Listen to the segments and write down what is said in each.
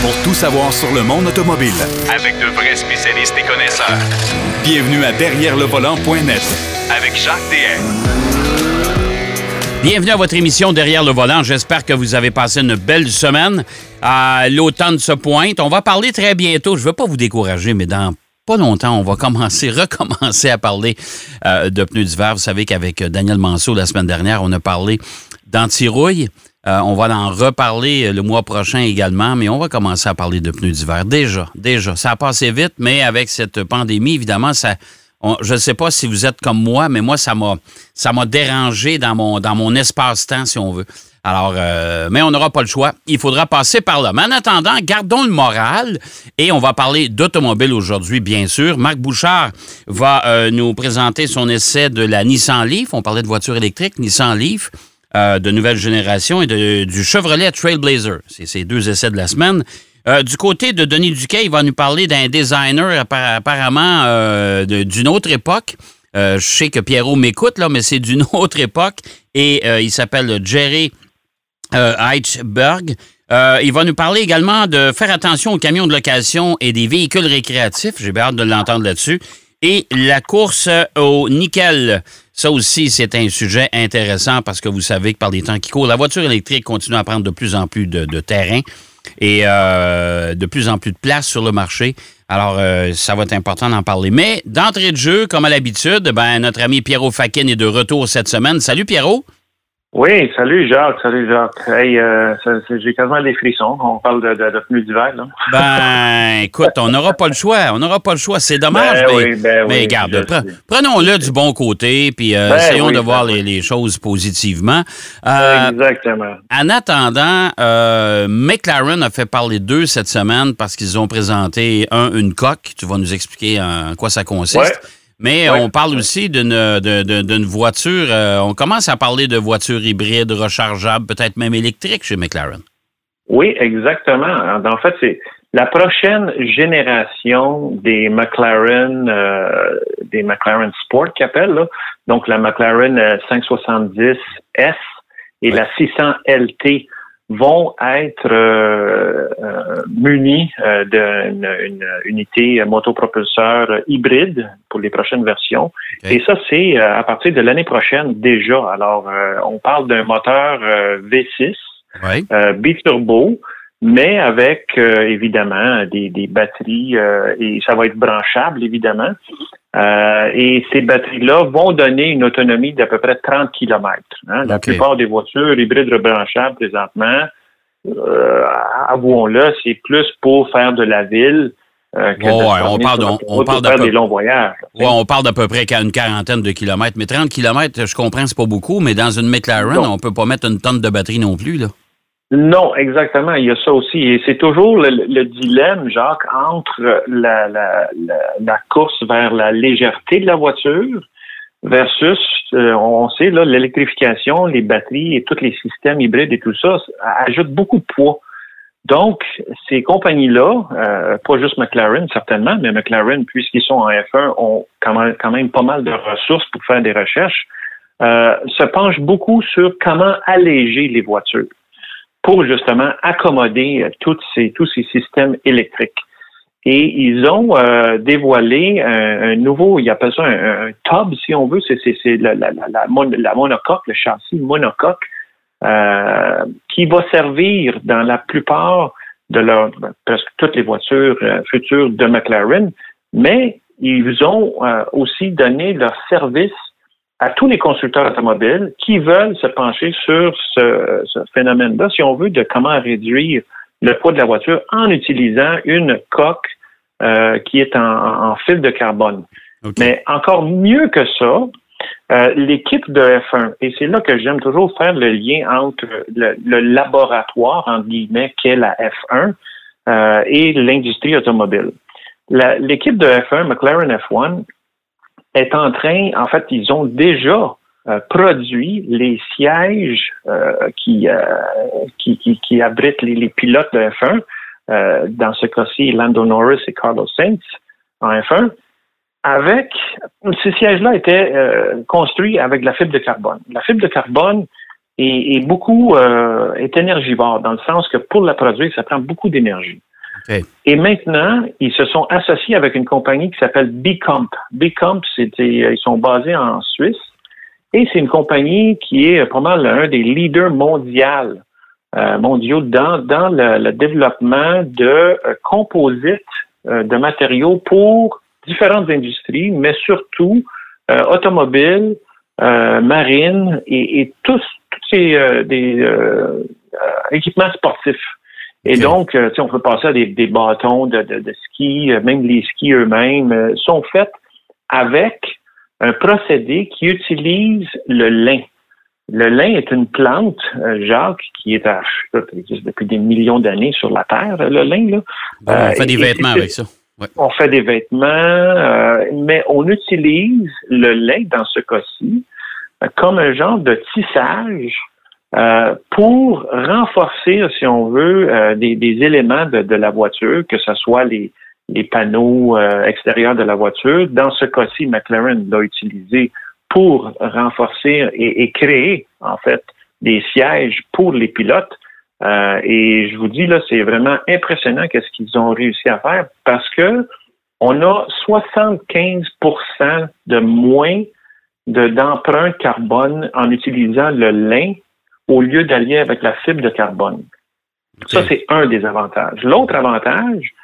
pour tout savoir sur le monde automobile. Avec de vrais spécialistes et connaisseurs. Bienvenue à Derrière le volant.net Avec Jacques DM. Bienvenue à votre émission Derrière le volant. J'espère que vous avez passé une belle semaine. Euh, L'automne se pointe. On va parler très bientôt. Je ne veux pas vous décourager, mais dans pas longtemps, on va commencer, recommencer à parler euh, de pneus d'hiver. Vous savez qu'avec Daniel Manceau, la semaine dernière, on a parlé d'antirouille. Euh, on va en reparler le mois prochain également, mais on va commencer à parler de pneus d'hiver. Déjà, déjà. Ça a passé vite, mais avec cette pandémie, évidemment, ça, je ne sais pas si vous êtes comme moi, mais moi, ça m'a, ça m'a dérangé dans mon, dans mon espace-temps, si on veut. Alors, euh, mais on n'aura pas le choix. Il faudra passer par là. Mais en attendant, gardons le moral et on va parler d'automobile aujourd'hui, bien sûr. Marc Bouchard va euh, nous présenter son essai de la Nissan Leaf. On parlait de voiture électrique, Nissan Leaf. Euh, de nouvelle génération et du Chevrolet Trailblazer. C'est ces deux essais de la semaine. Euh, du côté de Denis Duquet, il va nous parler d'un designer apparemment euh, d'une autre époque. je sais que Pierrot m'écoute, là, mais c'est d'une autre époque. Et il s'appelle Jerry Heichberg. il va nous parler également de faire attention aux camions de location et des véhicules récréatifs. J'ai hâte de l'entendre là-dessus. Et la course au nickel. Ça aussi, c'est un sujet intéressant parce que vous savez que par les temps qui courent, la voiture électrique continue à prendre de plus en plus de, terrain et euh, de plus en plus de place sur le marché. Alors, euh, ça va être important d'en parler. Mais d'entrée de jeu, comme à l'habitude, ben, notre ami Pierrot Fakin est de retour cette semaine. Salut Pierrot. Oui, salut Jacques, salut Jacques. Hey, euh, j'ai quasiment des frissons. On parle de, de, de pneus d'hiver, là. Ben, écoute, on n'aura pas le choix. On n'aura pas le choix. C'est dommage, ben mais, ben mais garde, prenons-le du bon côté, puis euh, ben essayons de voir les, les, choses positivement. Euh, Exactement. En attendant, McLaren a fait parler d'eux cette semaine parce qu'ils ont présenté un, une coque. Tu vas nous expliquer en quoi ça consiste. Mais on parle aussi d'une voiture. Euh, on commence à parler de voitures hybrides, rechargeables, peut-être même électriques chez McLaren. Oui, exactement. En fait, c'est la prochaine génération des McLaren, euh, des McLaren Sport qu'ils appellent, donc la McLaren 570S euh, et la 600 LT vont être euh, euh, munis euh, d'une unité motopropulseur hybride pour les prochaines versions. Et ça, c'est à partir de l'année prochaine déjà. Alors, on parle d'un moteur V6 biturbo, mais avec évidemment des, des batteries et ça va être branchable évidemment. Euh, et ces batteries-là vont donner une autonomie d'à peu près 30 km. Hein. La plupart des voitures hybrides rebranchables présentement, euh, avouons-le, c'est plus pour faire de la ville. Euh, que on parle, on, parle de des longs voyages. on parle d'à peu près une quarantaine de kilomètres. Mais 30 kilomètres, je comprends, c'est pas beaucoup, mais dans une McLaren, on peut pas mettre une tonne de batterie non plus, là. Non, exactement. Il y a ça aussi. Et c'est toujours le, dilemme, Jacques, entre la, la, la, course vers la légèreté de la voiture versus, euh, on sait, là, l'électrification, les batteries et tous les systèmes hybrides et tout ça ajoutent beaucoup de poids. Donc, ces compagnies-là, euh, pas juste McLaren certainement, mais McLaren, puisqu'ils sont en F1, ont quand même, quand même pas mal de ressources pour faire des recherches, euh, se penchent beaucoup sur comment alléger les voitures pour justement accommoder euh, toutes ces, tous ces systèmes électriques. Et ils ont euh, dévoilé un, nouveau, ils appellent ça un, tub, si on veut, c'est la, la, la, la, monocoque, le châssis monocoque, euh, qui va servir dans la plupart de leurs, presque toutes les voitures futures de McLaren, mais ils ont aussi donné leur service à tous les constructeurs automobiles qui veulent se pencher sur ce, phénomène-là, si on veut, de comment réduire le poids de la voiture en utilisant une coque euh, qui est en, fil de carbone. Mais encore mieux que ça, euh, l'équipe de F1, et c'est là que j'aime toujours faire le lien entre le, laboratoire, entre guillemets, qu'est la F1 euh, et l'industrie automobile. L'équipe de F1, McLaren F1, est en train, en fait, ils ont déjà euh, produit les sièges euh, qui, euh, qui, qui, qui, abritent les, pilotes de F1, dans ce cas-ci, Lando Norris et Carlos Sainz en F1, avec ces sièges-là étaient construits avec de la fibre de carbone. La fibre de carbone est, beaucoup euh, est énergivore dans le sens que pour la produire, ça prend beaucoup d'énergie. Et maintenant, ils se sont associés avec une compagnie qui s'appelle Bcomp. Bcomp, c'était, ils sont basés en Suisse et c'est une compagnie qui est pas mal un des leaders mondiaux, euh, mondiaux dans, le, développement de euh, composites euh, de matériaux pour différentes industries, mais surtout euh, automobiles, euh, marines et, tous, ces équipements sportifs. Et donc, on peut passer à des, des bâtons de, de, de, ski, même les skis eux-mêmes sont faits avec un procédé qui utilise le lin. Le lin est une plante, Jacques, qui est à, existe depuis des millions d'années sur la Terre, le lin. Là. on fait des vêtements avec ça. On fait des vêtements, euh, mais on utilise le lait dans ce cas-ci euh, comme un genre de tissage euh, pour renforcer, si on veut, des, éléments de, la voiture, que ce soit les, panneaux extérieurs de la voiture. Dans ce cas-ci, McLaren l'a utilisé pour renforcer et, créer, en fait, des sièges pour les pilotes. Euh, et je vous dis, là, c'est vraiment impressionnant qu'est-ce qu'ils ont réussi à faire parce que on a 75% de moins d'empreinte carbone en utilisant le lin au lieu d'aller avec la fibre de carbone. Ça, c'est un des avantages. L'autre avantage,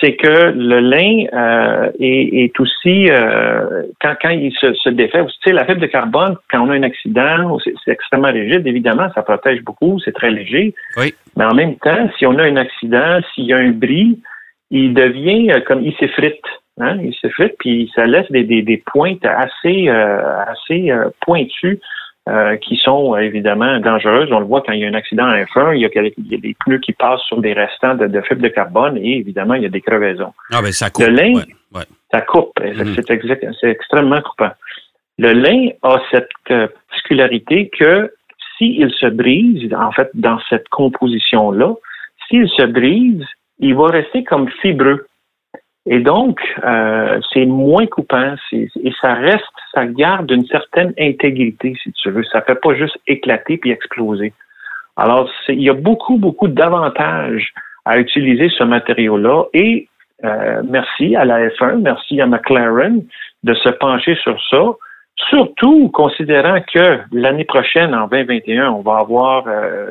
c'est que le lin euh, est, aussi, euh, quand, quand il se, se défait, tu sais, la fibre de carbone, quand on a un accident, c'est extrêmement rigide, évidemment, ça protège beaucoup, c'est très léger. Oui. Mais en même temps, si on a un accident, s'il y a un bris, il devient euh, comme, il s'effrite. Hein, il s'effrite, puis ça laisse des, des, des pointes assez, assez pointues euh, qui sont euh, évidemment dangereuses. On le voit quand il y a un accident à F1, il y a, des pneus qui passent sur des restants de, de fibres de carbone et évidemment, il y a des crevaisons. Ah, ben ça coupe. Le lin, ça coupe. Mhm. C'est extrêmement coupant. Le lin a cette euh, particularité que s'il se brise, en fait, dans cette composition-là, s'il se brise, il va rester comme fibreux. Et donc, euh, c'est moins coupant et ça reste, ça garde une certaine intégrité, si tu veux. Ça fait pas juste éclater puis exploser. Alors, il y a beaucoup, beaucoup d'avantages à utiliser ce matériau-là et euh, merci à la F1, merci à McLaren de se pencher sur ça, surtout considérant que l'année prochaine, en 2021, on va avoir euh,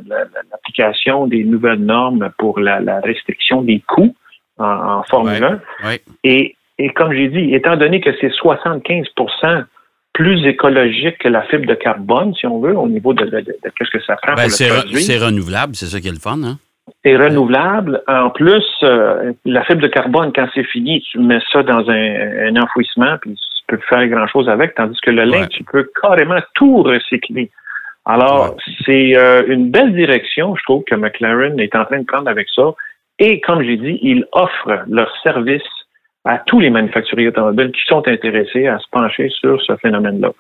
l'application des nouvelles normes pour la, la restriction des coûts en, Formule 1. Et, et comme j'ai dit, étant donné que c'est 75% plus écologique que la fibre de carbone, si on veut, au niveau de, de, qu'est-ce que ça prend ben. C'est renouvelable, c'est ça qui est le fun, hein? C'est renouvelable. En plus, euh, la fibre de carbone, quand c'est fini, tu mets ça dans un, enfouissement, puis tu peux faire grand-chose avec, tandis que le lin, tu peux carrément tout recycler. Alors, c'est euh, une belle direction, je trouve, que McLaren est en train de prendre avec ça. Et comme j'ai dit, ils offrent leur service à tous les manufacturiers automobiles qui sont intéressés à se pencher sur ce phénomène-là.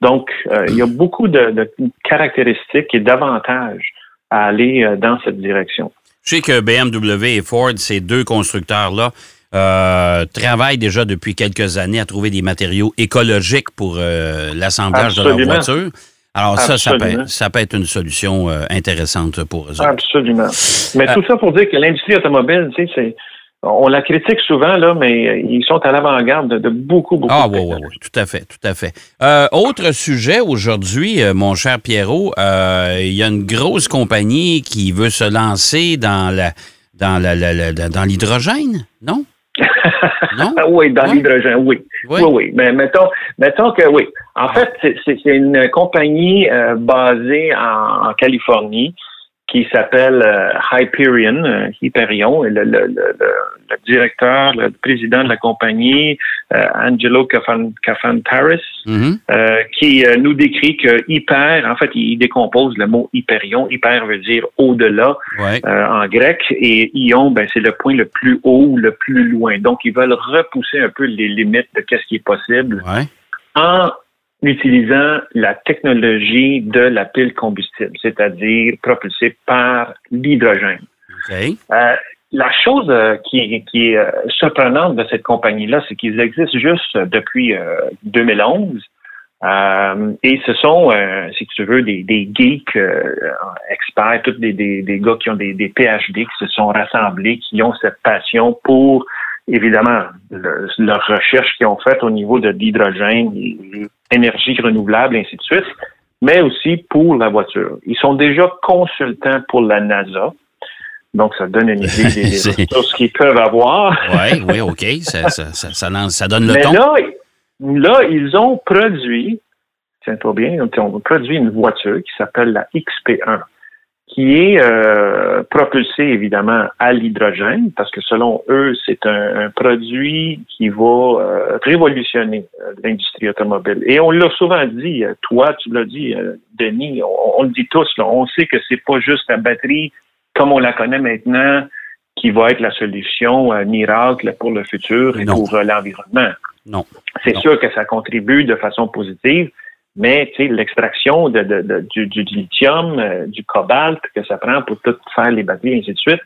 Donc, euh, il y a beaucoup de, caractéristiques et d'avantages à aller euh, dans cette direction. Je sais que BMW et Ford, ces deux constructeurs-là, euh, travaillent déjà depuis quelques années à trouver des matériaux écologiques pour l'assemblage de leur voiture. Alors ça, ça peut, être une solution euh, intéressante pour eux. Absolument. Mais tout ça pour dire que l'industrie automobile, tu sais, c'est on la critique souvent, là, mais ils sont à l'avant-garde de, beaucoup, beaucoup. Ah oui, oui, oui, tout à fait, tout à fait. Euh, autre sujet aujourd'hui, euh, mon cher Pierrot, il y a une grosse compagnie qui veut se lancer dans la dans la dans l'hydrogène, non? oui, dans l'hydrogène, oui. oui. Oui, Mais mettons, mettons que oui. En fait, c'est une compagnie euh, basée en, Californie qui s'appelle euh, Hyperion, euh, Hyperion, et le, le, le, le, directeur, le président de la compagnie, euh, Angelo Cafantaris, mm-hmm. euh, qui nous décrit que hyper, en fait, il décompose le mot hyperion. Hyper veut dire au-delà en grec, et ion, ben, c'est le point le plus haut le plus loin. Donc, ils veulent repousser un peu les limites de qu'est-ce qui est possible en utilisant la technologie de la pile combustible, c'est-à-dire propulsée par l'hydrogène. Euh, la chose euh, qui, est euh, surprenante de cette compagnie-là, c'est qu'ils existent juste depuis 2011. Euh, et ce sont, si tu veux, des, des geeks experts, tous des, des, des, gars qui ont des, des PhD, qui se sont rassemblés, qui ont cette passion pour, évidemment, le, leur recherche qu'ils ont faite au niveau de l'hydrogène, l'énergie renouvelable, ainsi de suite, mais aussi pour la voiture. Ils sont déjà consultants pour la NASA. Donc, ça donne une idée des, ressources qu'ils peuvent avoir. Oui, oui, OK. Ça, ça, ça, donne le Mais ton. là, là, ils ont produit, tiens-toi bien, ils ont produit une voiture qui s'appelle la XP1, qui est euh, propulsée évidemment à l'hydrogène, parce que selon eux, c'est un, un produit qui va euh, révolutionner euh, l'industrie automobile. Et on l'a souvent dit, euh, toi, tu l'as dit, euh, Denis, on, on le dit tous, là, on sait que c'est pas juste la batterie comme on la connaît maintenant qui va être la solution miracle pour le futur et Non. pour l'environnement. Non. C'est sûr que ça contribue de façon positive, mais tu sais, l'extraction de, de- de- du, du lithium, euh, du cobalt que ça prend pour tout faire les batteries, et ainsi de suite,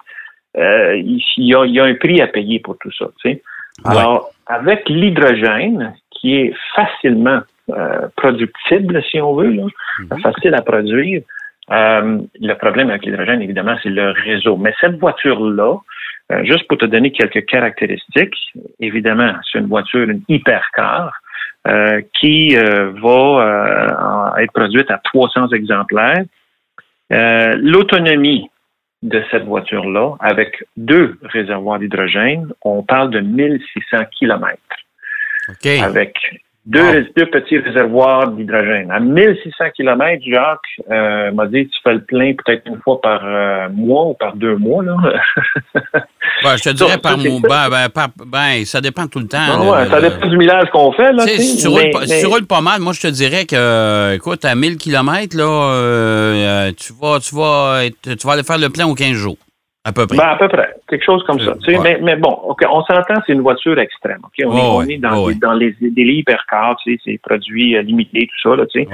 euh, il, y a, il y a un prix à payer pour tout ça. tu sais. Ouais. Alors, avec l'hydrogène, qui est facilement euh, productible, si on veut, là, Mhm. facile à produire, euh, le problème avec l'hydrogène, évidemment, c'est le réseau. Mais cette voiture-là, euh, juste pour te donner quelques caractéristiques, évidemment, c'est une voiture, une hypercar, euh, qui euh, va euh, être produite à 300 exemplaires. Euh, L'autonomie de cette voiture-là, avec deux réservoirs d'hydrogène, on parle de 1600 kilomètres OK. avec deux, Wow. deux petits réservoirs d'hydrogène. À 1600 km, Jacques euh, m'a dit tu fais le plein peut-être une fois par euh, mois ou par deux mois. Là. Ouais, je te dirais par mois. Ben, ben, par- ben, ça dépend tout le temps. Ah là, ouais, ça dépend du millage qu'on fait. Là, si tu roules, mais- pas, si mais- tu roules pas mal, moi, je te dirais que, euh, écoute, à 1000 km, là, euh, tu, vas, tu, vas être- tu vas aller faire le plein aux 15 jours, à peu près. Ben, à peu près. Quelque chose comme ça. tu sais. Ouais. Mais, mais bon, ok, on s'entend, c'est une voiture extrême. ok? On, est, on ouais. est dans, Oh, des, ouais. dans les, des hypercars, tu sais, c'est produits euh, limités, tout ça. Là, tu sais.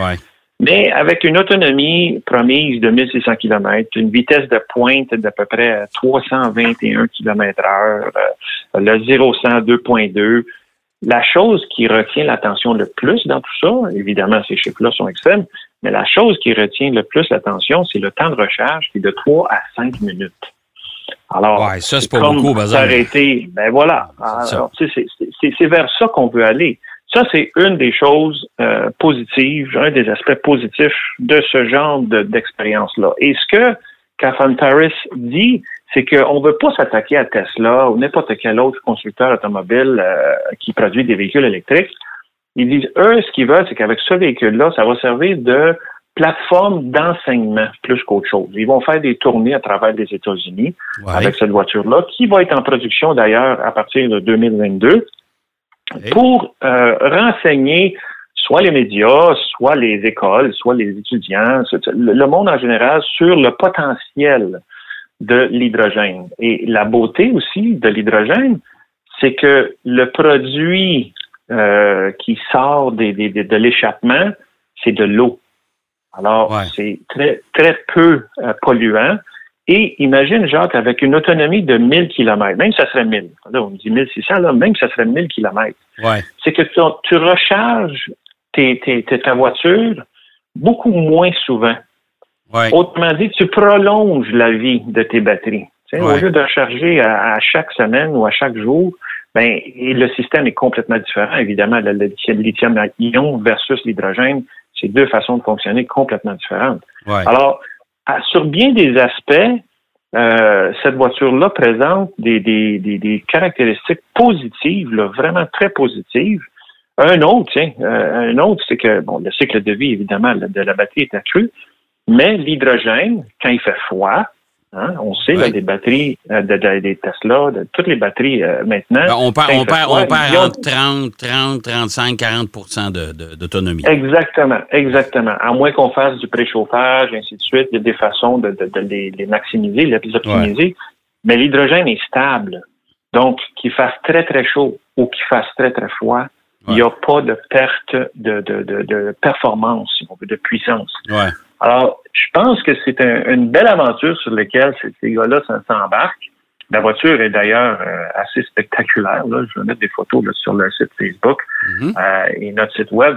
Mais avec une autonomie promise de 1600 km, une vitesse de pointe d'à peu près 321 km heure, euh, le 0-100 2.2, la chose qui retient l'attention le plus dans tout ça, évidemment ces chiffres-là sont extrêmes, mais la chose qui retient le plus l'attention, c'est le temps de recharge qui est de 3 à 5 minutes. Alors, Ouais, ça, c'est pas beaucoup, s'arrêter, ben voilà. C'est vers ça qu'on veut aller. Ça, c'est une des choses euh, positives, un des aspects positifs de ce genre de- d'expérience-là. Et ce que Catherine Paris dit, c'est qu'on ne veut pas s'attaquer à Tesla ou n'importe quel autre constructeur automobile euh, qui produit des véhicules électriques. Ils disent, eux, ce qu'ils veulent, c'est qu'avec ce véhicule-là, ça va servir de plateforme d'enseignement plus qu'autre chose. Ils vont faire des tournées à travers les États-Unis Ouais. avec cette voiture-là, qui va être en production d'ailleurs à partir de 2022, Ok. pour euh, renseigner soit les médias, soit les écoles, soit les étudiants, le monde en général sur le potentiel de l'hydrogène. Et la beauté aussi de l'hydrogène, c'est que le produit euh, qui sort des- de l'échappement, c'est de l'eau. Alors, Ouais. c'est très, très peu euh, polluant. Et imagine, Jacques, avec une autonomie de 1000 km, même si ça serait 1000, là, on me dit 1600, là, même si ça serait 1000 km, Ouais. c'est que tu, tu recharges tes- tes- ta voiture beaucoup moins souvent. Ouais. Autrement dit, tu prolonges la vie de tes batteries. Tu sais, Ouais. Au lieu de recharger à, à chaque semaine ou à chaque jour, ben, et le système est complètement différent. Évidemment, le lithium-ion versus l'hydrogène, c'est deux façons de fonctionner complètement différentes. Ouais. Alors, à- sur bien des aspects, euh, cette voiture-là présente des, des, des, des caractéristiques positives, là, vraiment très positives. Un autre, tiens, euh, un autre, c'est que bon, le cycle de vie, évidemment, de la batterie est accru, mais l'hydrogène, quand il fait froid, hein, on sait, là, Ouais. des batteries, euh, de, de- des Tesla, de toutes les batteries euh, maintenant. Ben, on perd, on perd, on perd ils ont- entre 30, 30, 35, 40 de- de- d'autonomie. Exactement, exactement. À moins qu'on fasse du préchauffage, ainsi de suite, il y a des façons de, de- les, les maximiser, de les optimiser. Mais l'hydrogène est stable. Donc, qu'il fasse très, très chaud ou qu'il fasse très, très froid, il n'y a pas de perte de, de, de, de performance, si on veut, de puissance. Ouais. Alors, je pense que c'est un- une belle aventure sur laquelle ces, gars-là s'embarquent. La voiture est d'ailleurs euh, assez spectaculaire. Là. Je vais mettre des photos là, sur le site Facebook Mhm. euh, et notre site web.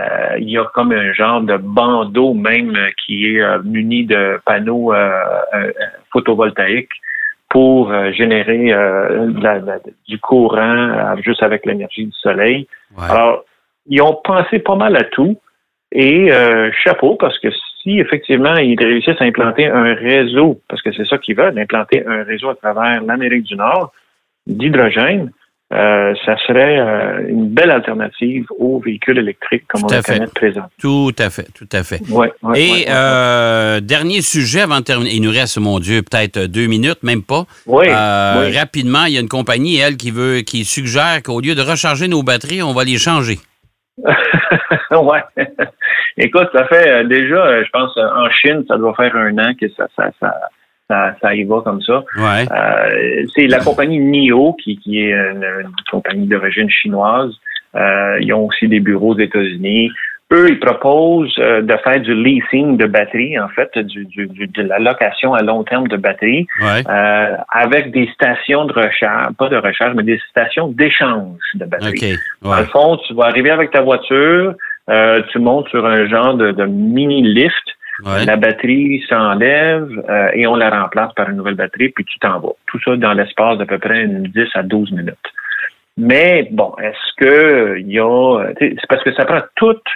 Euh, il y a comme un genre de bandeau même qui est euh, muni de panneaux photovoltaïques pour générer du courant juste avec l'énergie du soleil. Alors, ils ont pensé pas mal à tout. Et chapeau, parce que si effectivement ils réussissent à implanter un réseau, parce que c'est ça qu'ils veulent, implanter un réseau à travers l'Amérique du Nord d'hydrogène, euh, ça serait euh, une belle alternative aux véhicules électriques comme on le connaît présent. Tout à fait, tout à fait. Ouais, Et euh, dernier sujet avant de terminer. Il nous reste, mon Dieu, peut-être deux minutes, même pas. Oui, Rapidement, il y a une compagnie, elle, qui veut, qui suggère qu'au lieu de recharger nos batteries, on va les changer. ouais. Écoute, ça fait déjà, je pense, en Chine, ça doit faire un an que ça, ça, ça ça, ça y va comme ça. Euh, c'est la compagnie NIO, qui, qui est une, compagnie d'origine chinoise. Euh, ils ont aussi des bureaux aux États-Unis. Eux, ils proposent euh, de faire du leasing de batteries, en fait, du, du, de la location à long terme de batteries, euh, avec des stations de recharge, pas de recharge, mais des stations d'échange de batteries. Dans le fond, tu vas arriver avec ta voiture, euh, tu montes sur un genre de, de mini lift la batterie s'enlève et on la remplace par une nouvelle batterie, puis tu t'en vas. Tout ça dans l'espace d'à peu près 10 à 12 minutes. Mais bon, est-ce que il y a. C'est parce que ça prend toute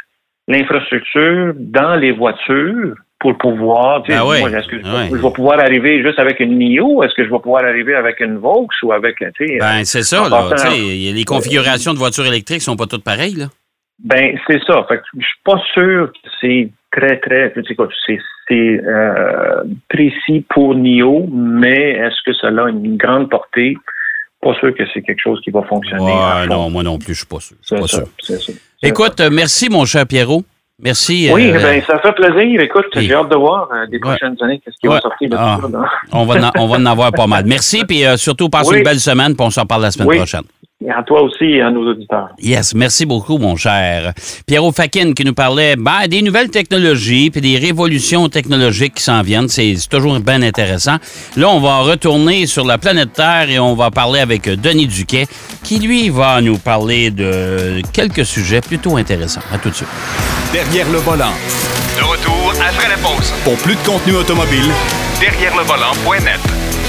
l'infrastructure dans les voitures pour pouvoir. Ah est-ce que ah je, vais pouvoir arriver juste avec une NIO? Est-ce que je vais pouvoir arriver avec une Vaux ou avec. Ben, c'est ça, là. Les configurations de voitures électriques sont pas toutes pareilles, là. Ben, c'est ça. Fait que je suis pas sûr que c'est très, très, c'est euh, précis pour NIO, mais est-ce que cela a une grande portée? Pas sûr que c'est quelque chose qui va fonctionner. non, moi non plus, je suis pas sûr. Pas sûr. Écoute, merci, mon cher Pierrot. Merci. Oui, euh, ben, ça fait plaisir. Écoute, j'ai hâte de voir euh, des prochaines années qu'est-ce qui va sortir de tout ah. ça. On, va en, on va en avoir pas mal. Merci, puis surtout, passe une belle semaine, puis on s'en parle la semaine prochaine. Et à toi aussi et à nos auditeurs. Yes, merci beaucoup, mon cher. Pierrot Fakin qui nous parlait ben, des nouvelles technologies puis des révolutions technologiques qui s'en viennent. C'est toujours bien intéressant. Là, on va retourner sur la planète Terre et on va parler avec Denis Duquet qui, lui, va nous parler de quelques sujets plutôt intéressants. À tout de suite. Derrière le volant. De retour après la pause. Pour plus de contenu automobile, derrière le volant.net.